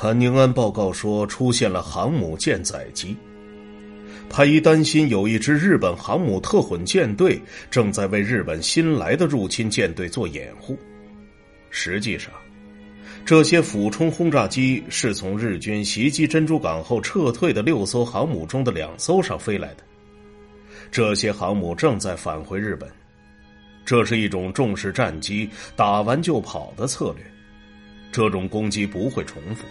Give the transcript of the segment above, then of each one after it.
坎宁安报告说出现了航母舰载机。派伊担心有一支日本航母特混舰队正在为日本新来的入侵舰队做掩护。实际上，这些俯冲轰炸机是从日军袭击珍珠港后撤退的六艘航母中的两艘上飞来的。这些航母正在返回日本，这是一种重视战机、打完就跑的策略。这种攻击不会重复。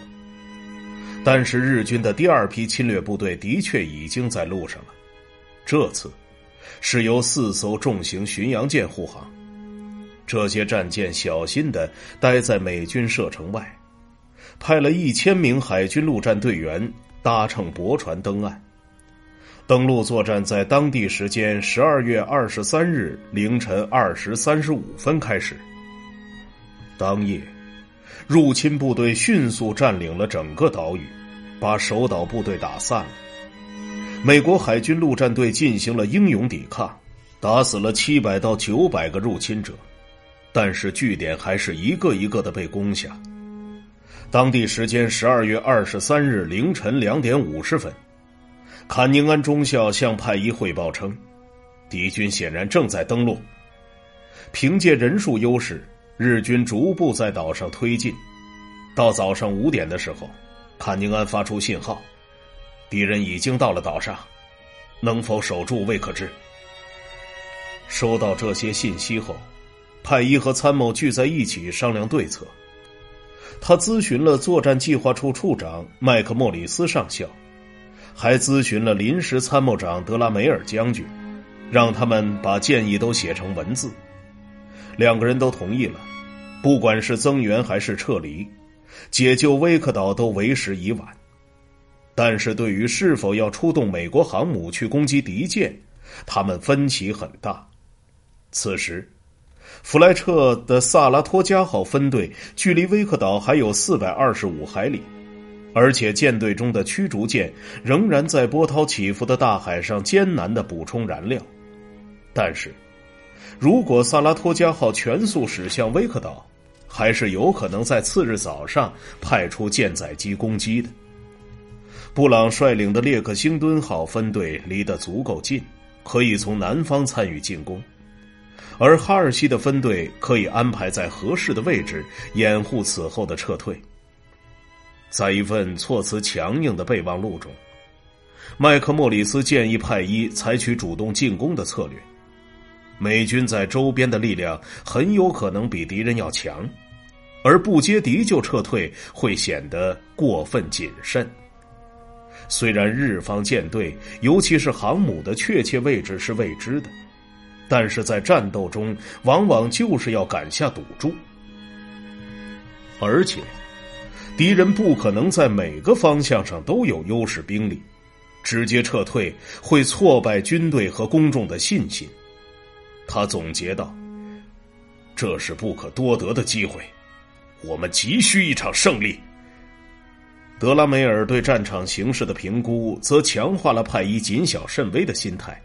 但是日军的第二批侵略部队的确已经在路上了，这次是由四艘重型巡洋舰护航。这些战舰小心的待在美军射程外，派了一千名海军陆战队员搭乘驳船登岸。登陆作战在当地时间十二月二十三日凌晨二时三十五分开始。当夜。入侵部队迅速占领了整个岛屿，把守岛部队打散了。美国海军陆战队进行了英勇抵抗，打死了七百到九百个入侵者，但是据点还是一个一个的被攻下。当地时间十二月二十三日凌晨两点五十分，坎宁安中校向派伊汇报称，敌军显然正在登陆，凭借人数优势。日军逐步在岛上推进，到早上五点的时候，坎宁安发出信号，敌人已经到了岛上，能否守住未可知。收到这些信息后，派伊和参谋聚在一起商量对策。他咨询了作战计划处处长麦克莫里斯上校，还咨询了临时参谋长德拉梅尔将军，让他们把建议都写成文字。两个人都同意了。不管是增援还是撤离，解救威克岛都为时已晚。但是对于是否要出动美国航母去攻击敌舰，他们分歧很大。此时，弗莱彻的萨拉托加号分队距离威克岛还有四百二十五海里，而且舰队中的驱逐舰仍然在波涛起伏的大海上艰难的补充燃料。但是。如果萨拉托加号全速驶向威克岛，还是有可能在次日早上派出舰载机攻击的。布朗率领的列克星敦号分队离得足够近，可以从南方参与进攻，而哈尔西的分队可以安排在合适的位置掩护此后的撤退。在一份措辞强硬的备忘录中，麦克莫里斯建议派伊采取主动进攻的策略。美军在周边的力量很有可能比敌人要强，而不接敌就撤退会显得过分谨慎。虽然日方舰队，尤其是航母的确切位置是未知的，但是在战斗中往往就是要敢下赌注，而且敌人不可能在每个方向上都有优势兵力，直接撤退会挫败军队和公众的信心。他总结道：“这是不可多得的机会，我们急需一场胜利。”德拉梅尔对战场形势的评估，则强化了派伊谨小慎微的心态。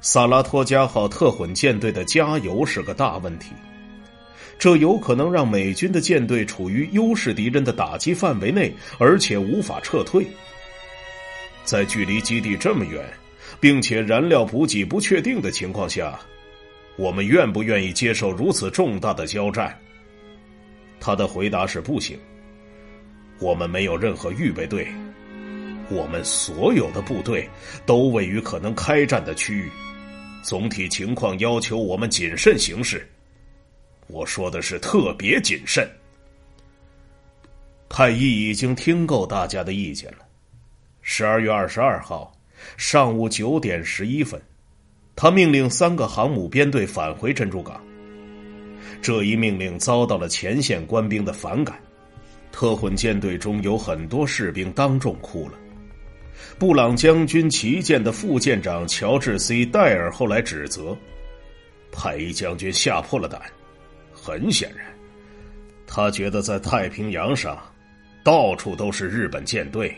萨拉托加号特混舰队的加油是个大问题，这有可能让美军的舰队处于优势敌人的打击范围内，而且无法撤退。在距离基地这么远。并且燃料补给不确定的情况下，我们愿不愿意接受如此重大的交战？他的回答是不行。我们没有任何预备队，我们所有的部队都位于可能开战的区域，总体情况要求我们谨慎行事。我说的是特别谨慎。太医已经听够大家的意见了。十二月二十二号。上午九点十一分，他命令三个航母编队返回珍珠港。这一命令遭到了前线官兵的反感，特混舰队中有很多士兵当众哭了。布朗将军旗舰的副舰长乔治 ·C· 戴尔后来指责，派伊将军吓破了胆。很显然，他觉得在太平洋上，到处都是日本舰队。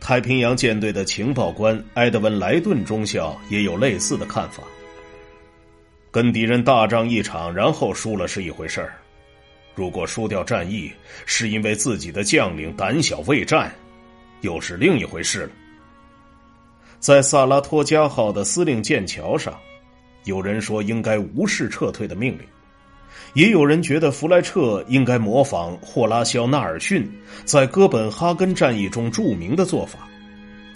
太平洋舰队的情报官埃德温·莱顿中校也有类似的看法。跟敌人大战一场，然后输了是一回事儿，如果输掉战役是因为自己的将领胆小畏战，又是另一回事了。在萨拉托加号的司令舰桥上，有人说应该无视撤退的命令，也有人觉得弗莱彻应该模仿霍拉肖·纳尔逊在哥本哈根战役中著名的做法。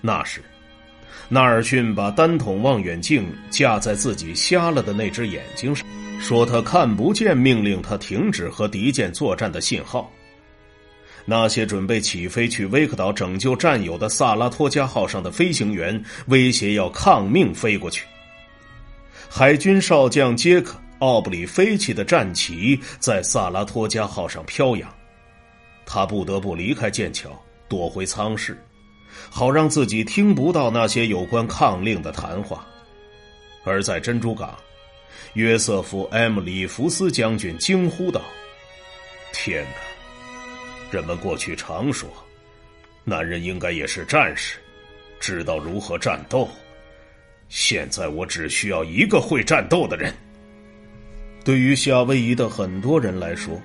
那时，纳尔逊把单筒望远镜架在自己瞎了的那只眼睛上，说他看不见命令他停止和敌舰作战的信号。那些准备起飞去威克岛拯救战友的萨拉托加号上的飞行员威胁要抗命飞过去。海军少将杰克·奥布里飞起的战旗在萨拉托加号上飘扬，他不得不离开剑桥，躲回舱室，好让自己听不到那些有关抗令的谈话。而在珍珠港，约瑟夫 ·M· 里弗斯将军惊呼道：“天哪！”人们过去常说，男人应该也是战士，知道如何战斗。现在我只需要一个会战斗的人。对于夏威夷的很多人来说，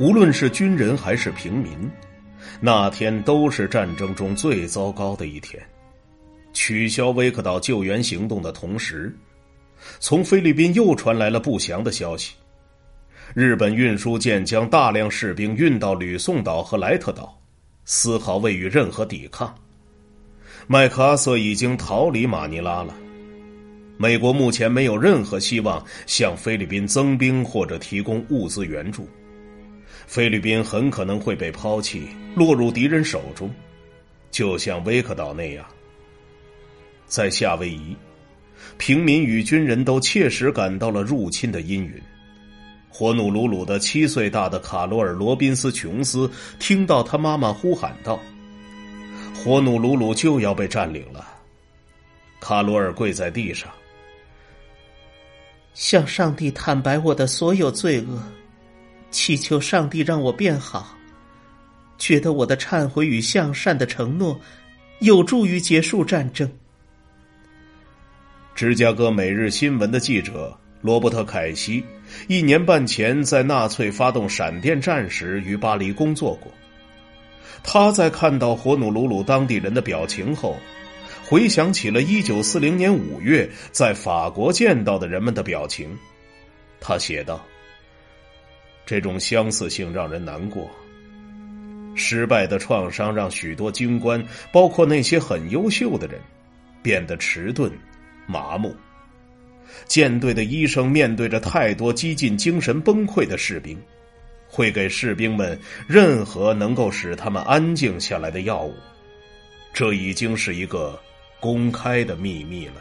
无论是军人还是平民，那天都是战争中最糟糕的一天。取消威克岛救援行动的同时，从菲律宾又传来了不祥的消息。日本运输舰将大量士兵运到吕宋岛和莱特岛，丝毫未予任何抵抗。麦克阿瑟已经逃离马尼拉了。美国目前没有任何希望向菲律宾增兵或者提供物资援助。菲律宾很可能会被抛弃，落入敌人手中，就像威克岛那样。在夏威夷，平民与军人都切实感到了入侵的阴云。火努鲁鲁的七岁大的卡罗尔·罗宾斯·琼斯听到他妈妈呼喊道：“火努鲁鲁就要被占领了。”卡罗尔跪在地上，向上帝坦白我的所有罪恶，祈求上帝让我变好，觉得我的忏悔与向善的承诺有助于结束战争。芝加哥每日新闻的记者。罗伯特·凯西一年半前在纳粹发动闪电战时于巴黎工作过。他在看到火努鲁鲁当地人的表情后，回想起了一九四零年五月在法国见到的人们的表情。他写道：“这种相似性让人难过。失败的创伤让许多军官，包括那些很优秀的人，变得迟钝、麻木。”舰队的医生面对着太多几近精神崩溃的士兵，会给士兵们任何能够使他们安静下来的药物。这已经是一个公开的秘密了。